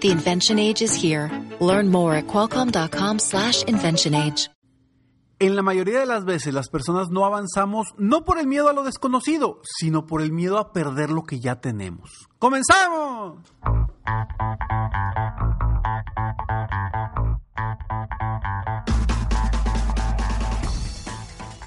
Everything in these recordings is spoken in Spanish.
The invention age is here. Learn more at qualcomm.com slash invention age. En la mayoría de las veces las personas no avanzamos no por el miedo a lo desconocido, sino por el miedo a perder lo que ya tenemos. ¡Comenzamos!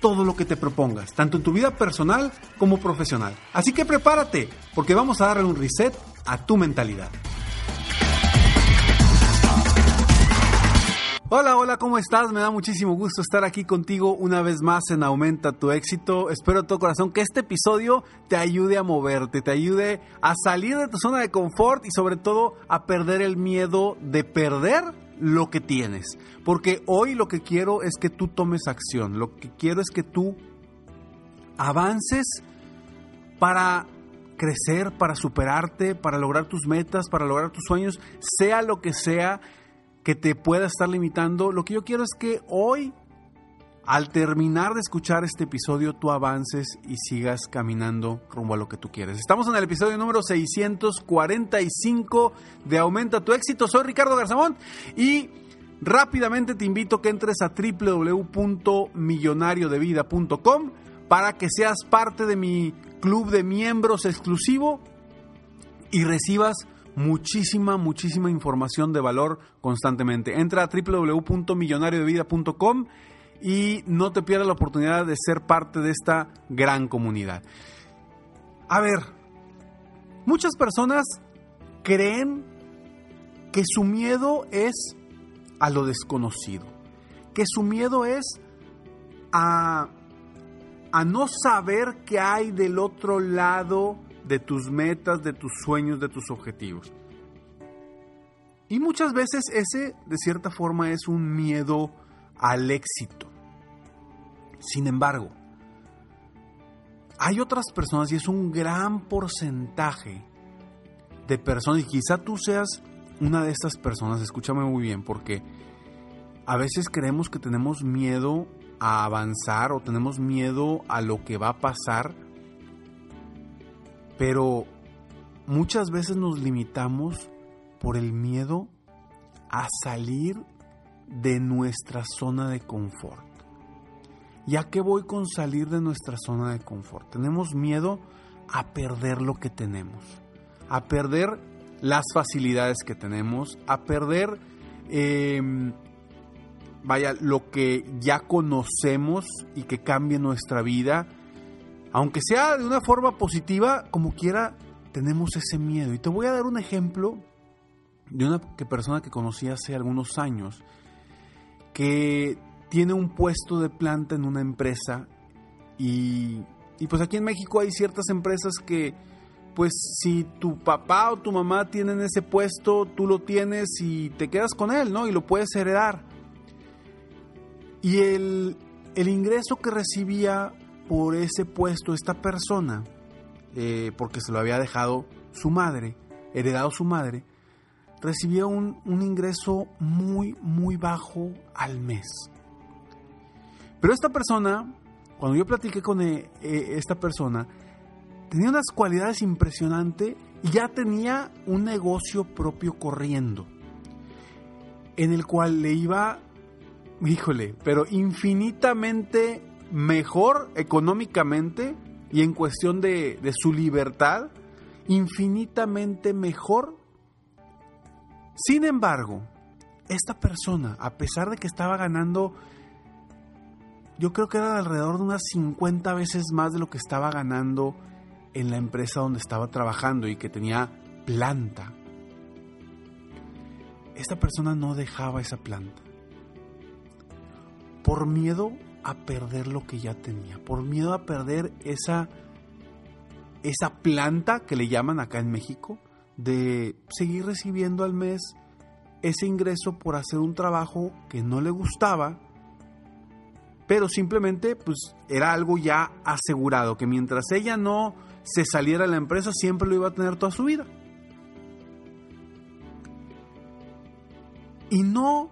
todo lo que te propongas, tanto en tu vida personal como profesional. Así que prepárate, porque vamos a darle un reset a tu mentalidad. Hola, hola, ¿cómo estás? Me da muchísimo gusto estar aquí contigo una vez más en Aumenta tu éxito. Espero de todo corazón que este episodio te ayude a moverte, te ayude a salir de tu zona de confort y sobre todo a perder el miedo de perder lo que tienes. Porque hoy lo que quiero es que tú tomes acción. Lo que quiero es que tú avances para crecer, para superarte, para lograr tus metas, para lograr tus sueños, sea lo que sea que te pueda estar limitando. Lo que yo quiero es que hoy al terminar de escuchar este episodio tú avances y sigas caminando rumbo a lo que tú quieres. Estamos en el episodio número 645 de Aumenta tu éxito. Soy Ricardo Garzamón y rápidamente te invito a que entres a www.millonariodevida.com para que seas parte de mi club de miembros exclusivo y recibas muchísima, muchísima información de valor constantemente. Entra a www.millonariodevida.com y no te pierdas la oportunidad de ser parte de esta gran comunidad. A ver, muchas personas creen que su miedo es a lo desconocido, que su miedo es a, a no saber qué hay del otro lado de tus metas, de tus sueños, de tus objetivos. Y muchas veces ese, de cierta forma, es un miedo al éxito. Sin embargo, hay otras personas y es un gran porcentaje de personas, y quizá tú seas una de estas personas, escúchame muy bien, porque a veces creemos que tenemos miedo a avanzar o tenemos miedo a lo que va a pasar, pero muchas veces nos limitamos por el miedo a salir de nuestra zona de confort. ¿Ya qué voy con salir de nuestra zona de confort? Tenemos miedo a perder lo que tenemos, a perder las facilidades que tenemos, a perder, em, vaya, lo que ya conocemos y que cambie nuestra vida. Aunque sea de una forma positiva, como quiera, tenemos ese miedo. Y te voy a dar un ejemplo de una persona que conocí hace algunos años, que tiene un puesto de planta en una empresa y, y, pues aquí en México hay ciertas empresas que pues si tu papá o tu mamá tienen ese puesto, tú lo tienes y te quedas con él, ¿no? Y lo puedes heredar. Y el, el ingreso que recibía por ese puesto esta persona, eh, porque se lo había dejado su madre, heredado su madre, recibía un, un ingreso muy, muy bajo al mes. Pero esta persona, cuando yo platiqué con eh, eh, esta persona, tenía unas cualidades impresionantes y ya tenía un negocio propio corriendo, en el cual le iba, híjole, pero infinitamente mejor económicamente y en cuestión de, de su libertad, infinitamente mejor. Sin embargo, esta persona, a pesar de que estaba ganando yo creo que era alrededor de unas 50 veces más de lo que estaba ganando en la empresa donde estaba trabajando y que tenía planta. Esta persona no dejaba esa planta. Por miedo a perder lo que ya tenía, por miedo a perder esa esa planta que le llaman acá en México de seguir recibiendo al mes ese ingreso por hacer un trabajo que no le gustaba, pero simplemente pues era algo ya asegurado que mientras ella no se saliera de la empresa siempre lo iba a tener toda su vida. Y no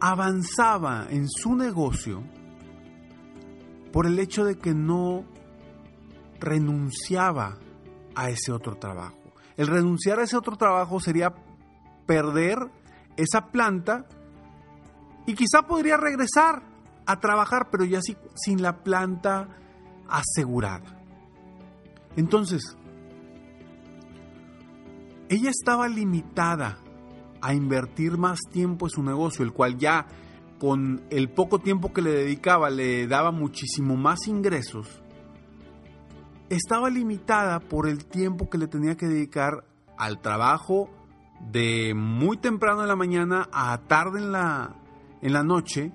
avanzaba en su negocio por el hecho de que no renunciaba a ese otro trabajo. El renunciar a ese otro trabajo sería perder esa planta y quizá podría regresar a trabajar, pero ya sin la planta asegurada. Entonces, ella estaba limitada a invertir más tiempo en su negocio, el cual ya con el poco tiempo que le dedicaba le daba muchísimo más ingresos, estaba limitada por el tiempo que le tenía que dedicar al trabajo de muy temprano en la mañana a tarde en la, en la noche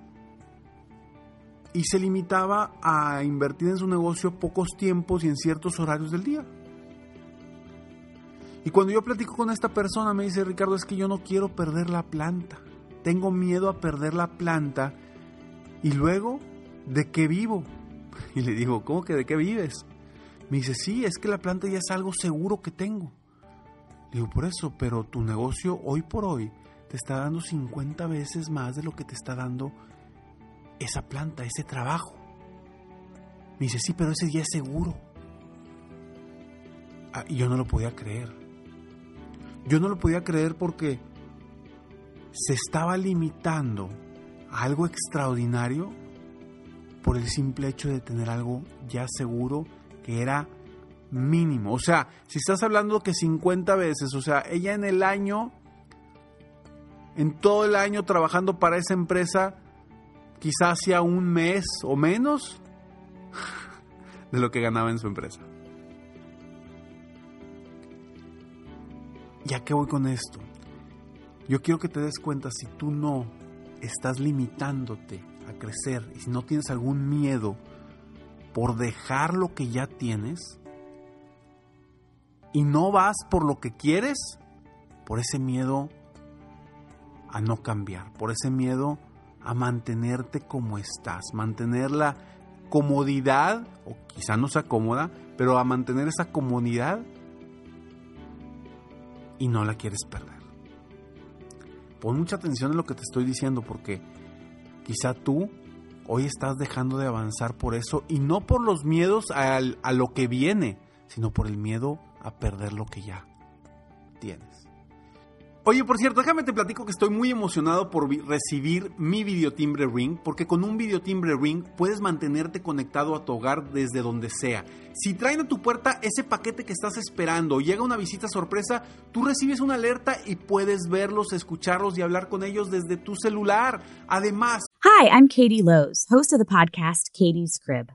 y se limitaba a invertir en su negocio pocos tiempos y en ciertos horarios del día. Y cuando yo platico con esta persona me dice, Ricardo, es que yo no quiero perder la planta. Tengo miedo a perder la planta. Y luego, ¿de qué vivo? Y le digo, ¿cómo que de qué vives? Me dice, sí, es que la planta ya es algo seguro que tengo. Le digo, por eso, pero tu negocio hoy por hoy te está dando 50 veces más de lo que te está dando esa planta, ese trabajo. Me dice, sí, pero ese día es seguro. Ah, y yo no lo podía creer. Yo no lo podía creer porque se estaba limitando a algo extraordinario por el simple hecho de tener algo ya seguro que era mínimo. O sea, si estás hablando que 50 veces, o sea, ella en el año, en todo el año trabajando para esa empresa, quizás hacía un mes o menos de lo que ganaba en su empresa. ¿Ya qué voy con esto? Yo quiero que te des cuenta si tú no estás limitándote a crecer y si no tienes algún miedo por dejar lo que ya tienes y no vas por lo que quieres, por ese miedo a no cambiar, por ese miedo a mantenerte como estás, mantener la comodidad, o quizá no sea cómoda, pero a mantener esa comodidad y no la quieres perder. Pon mucha atención en lo que te estoy diciendo porque quizá tú hoy estás dejando de avanzar por eso y no por los miedos a, a lo que viene, sino por el miedo a perder lo que ya tienes. Oye, por cierto, déjame te platico que estoy muy emocionado por recibir mi videotimbre Ring, porque con un videotimbre Ring puedes mantenerte conectado a tu hogar desde donde sea. Si traen a tu puerta ese paquete que estás esperando llega una visita sorpresa, tú recibes una alerta y puedes verlos, escucharlos y hablar con ellos desde tu celular. Además... Hi, I'm Katie Lowe's, host of the podcast Katie's Crib.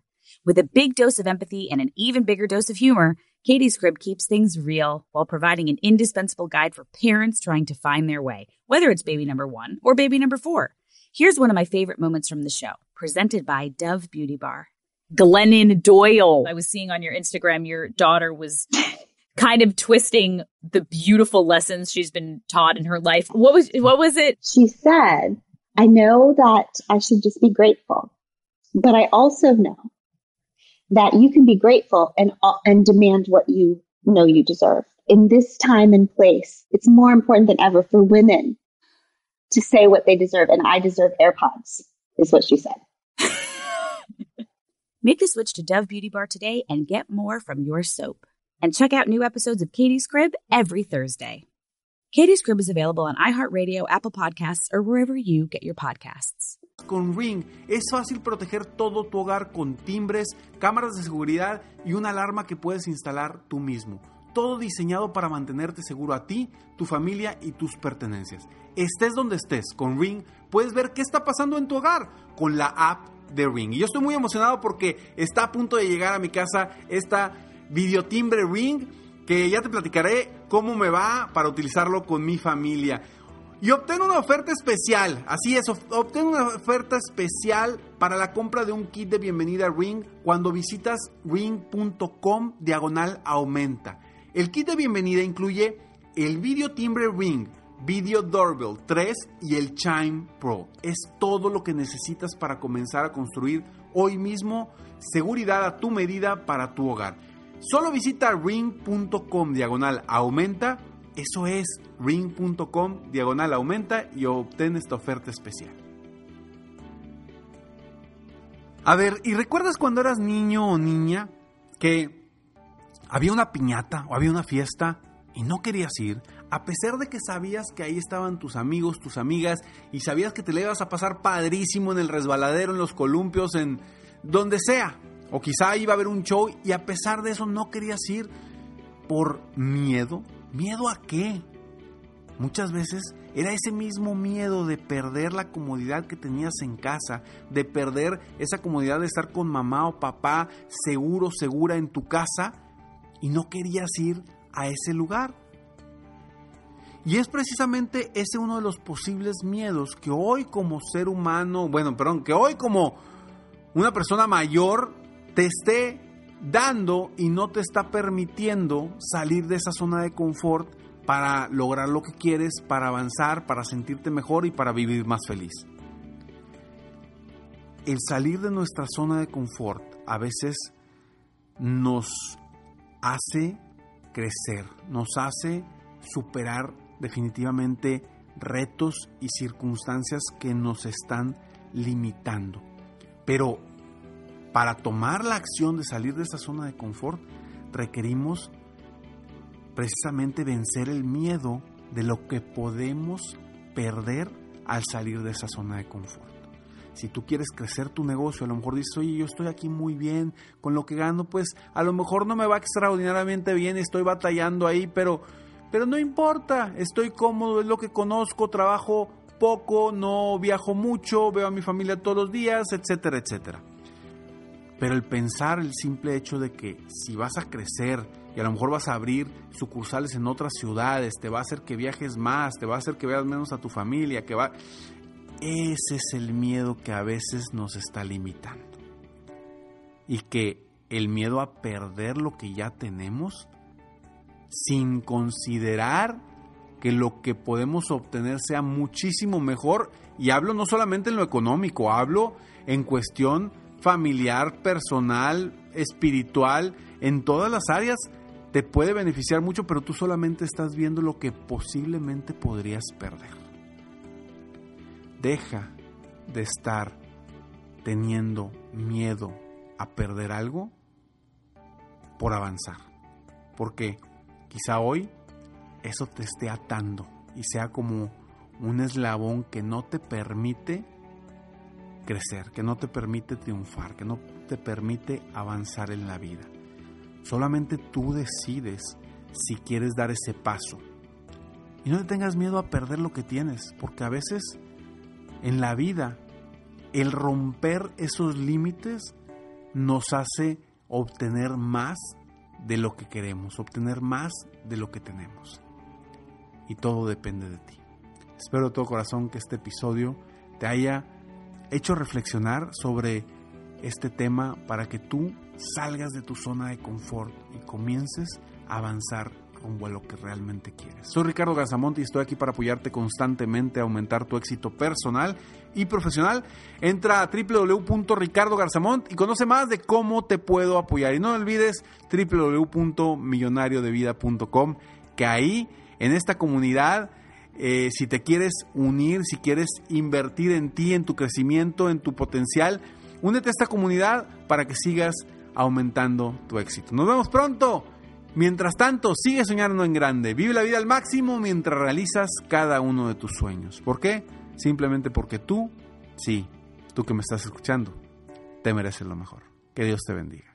With a big dose of empathy and an even bigger dose of humor, Katie's Crib keeps things real while providing an indispensable guide for parents trying to find their way, whether it's baby number one or baby number four. Here's one of my favorite moments from the show, presented by Dove Beauty Bar. Glennon Doyle. I was seeing on your Instagram your daughter was kind of twisting the beautiful lessons she's been taught in her life. What was what was it? She said, "I know that I should just be grateful, but I also know that you can be grateful and, uh, and demand what you know you deserve. In this time and place, it's more important than ever for women to say what they deserve. And I deserve AirPods, is what she said. Make the switch to Dove Beauty Bar today and get more from your soap. And check out new episodes of Katie's Crib every Thursday. Katie's Crib is available on iHeartRadio, Apple Podcasts, or wherever you get your podcasts. Con Ring es fácil proteger todo tu hogar con timbres, cámaras de seguridad y una alarma que puedes instalar tú mismo. Todo diseñado para mantenerte seguro a ti, tu familia y tus pertenencias. Estés donde estés, con Ring puedes ver qué está pasando en tu hogar con la app de Ring. Y yo estoy muy emocionado porque está a punto de llegar a mi casa esta videotimbre Ring que ya te platicaré cómo me va para utilizarlo con mi familia. Y obtén una oferta especial, así es, obtén una oferta especial para la compra de un kit de bienvenida Ring cuando visitas ring.com diagonal aumenta. El kit de bienvenida incluye el video timbre Ring, Video Doorbell 3 y el Chime Pro. Es todo lo que necesitas para comenzar a construir hoy mismo seguridad a tu medida para tu hogar. Solo visita ring.com diagonal aumenta. Eso es ring.com diagonal aumenta y obtén esta oferta especial. A ver, ¿y recuerdas cuando eras niño o niña que había una piñata o había una fiesta y no querías ir? A pesar de que sabías que ahí estaban tus amigos, tus amigas y sabías que te le ibas a pasar padrísimo en el resbaladero, en los columpios, en donde sea. O quizá iba a haber un show y a pesar de eso no querías ir por miedo. ¿Miedo a qué? Muchas veces era ese mismo miedo de perder la comodidad que tenías en casa, de perder esa comodidad de estar con mamá o papá seguro, segura en tu casa y no querías ir a ese lugar. Y es precisamente ese uno de los posibles miedos que hoy como ser humano, bueno, perdón, que hoy como una persona mayor te esté dando y no te está permitiendo salir de esa zona de confort para lograr lo que quieres, para avanzar, para sentirte mejor y para vivir más feliz. El salir de nuestra zona de confort a veces nos hace crecer, nos hace superar definitivamente retos y circunstancias que nos están limitando. Pero para tomar la acción de salir de esa zona de confort, requerimos precisamente vencer el miedo de lo que podemos perder al salir de esa zona de confort. Si tú quieres crecer tu negocio, a lo mejor dices, oye, yo estoy aquí muy bien, con lo que gano, pues a lo mejor no me va extraordinariamente bien, estoy batallando ahí, pero, pero no importa, estoy cómodo, es lo que conozco, trabajo poco, no viajo mucho, veo a mi familia todos los días, etcétera, etcétera. Pero el pensar el simple hecho de que si vas a crecer y a lo mejor vas a abrir sucursales en otras ciudades, te va a hacer que viajes más, te va a hacer que veas menos a tu familia, que va... Ese es el miedo que a veces nos está limitando. Y que el miedo a perder lo que ya tenemos, sin considerar que lo que podemos obtener sea muchísimo mejor, y hablo no solamente en lo económico, hablo en cuestión familiar, personal, espiritual, en todas las áreas, te puede beneficiar mucho, pero tú solamente estás viendo lo que posiblemente podrías perder. Deja de estar teniendo miedo a perder algo por avanzar. Porque quizá hoy eso te esté atando y sea como un eslabón que no te permite crecer, que no te permite triunfar, que no te permite avanzar en la vida. Solamente tú decides si quieres dar ese paso. Y no te tengas miedo a perder lo que tienes, porque a veces en la vida el romper esos límites nos hace obtener más de lo que queremos, obtener más de lo que tenemos. Y todo depende de ti. Espero de todo corazón que este episodio te haya hecho reflexionar sobre este tema para que tú salgas de tu zona de confort y comiences a avanzar rumbo a lo que realmente quieres. Soy Ricardo Gazamonte y estoy aquí para apoyarte constantemente a aumentar tu éxito personal y profesional. Entra a www.ricardogarzamont y conoce más de cómo te puedo apoyar. Y no olvides www.millonariodevida.com, que ahí en esta comunidad eh, si te quieres unir, si quieres invertir en ti, en tu crecimiento, en tu potencial, únete a esta comunidad para que sigas aumentando tu éxito. Nos vemos pronto. Mientras tanto, sigue soñando en grande. Vive la vida al máximo mientras realizas cada uno de tus sueños. ¿Por qué? Simplemente porque tú, sí, tú que me estás escuchando, te mereces lo mejor. Que Dios te bendiga.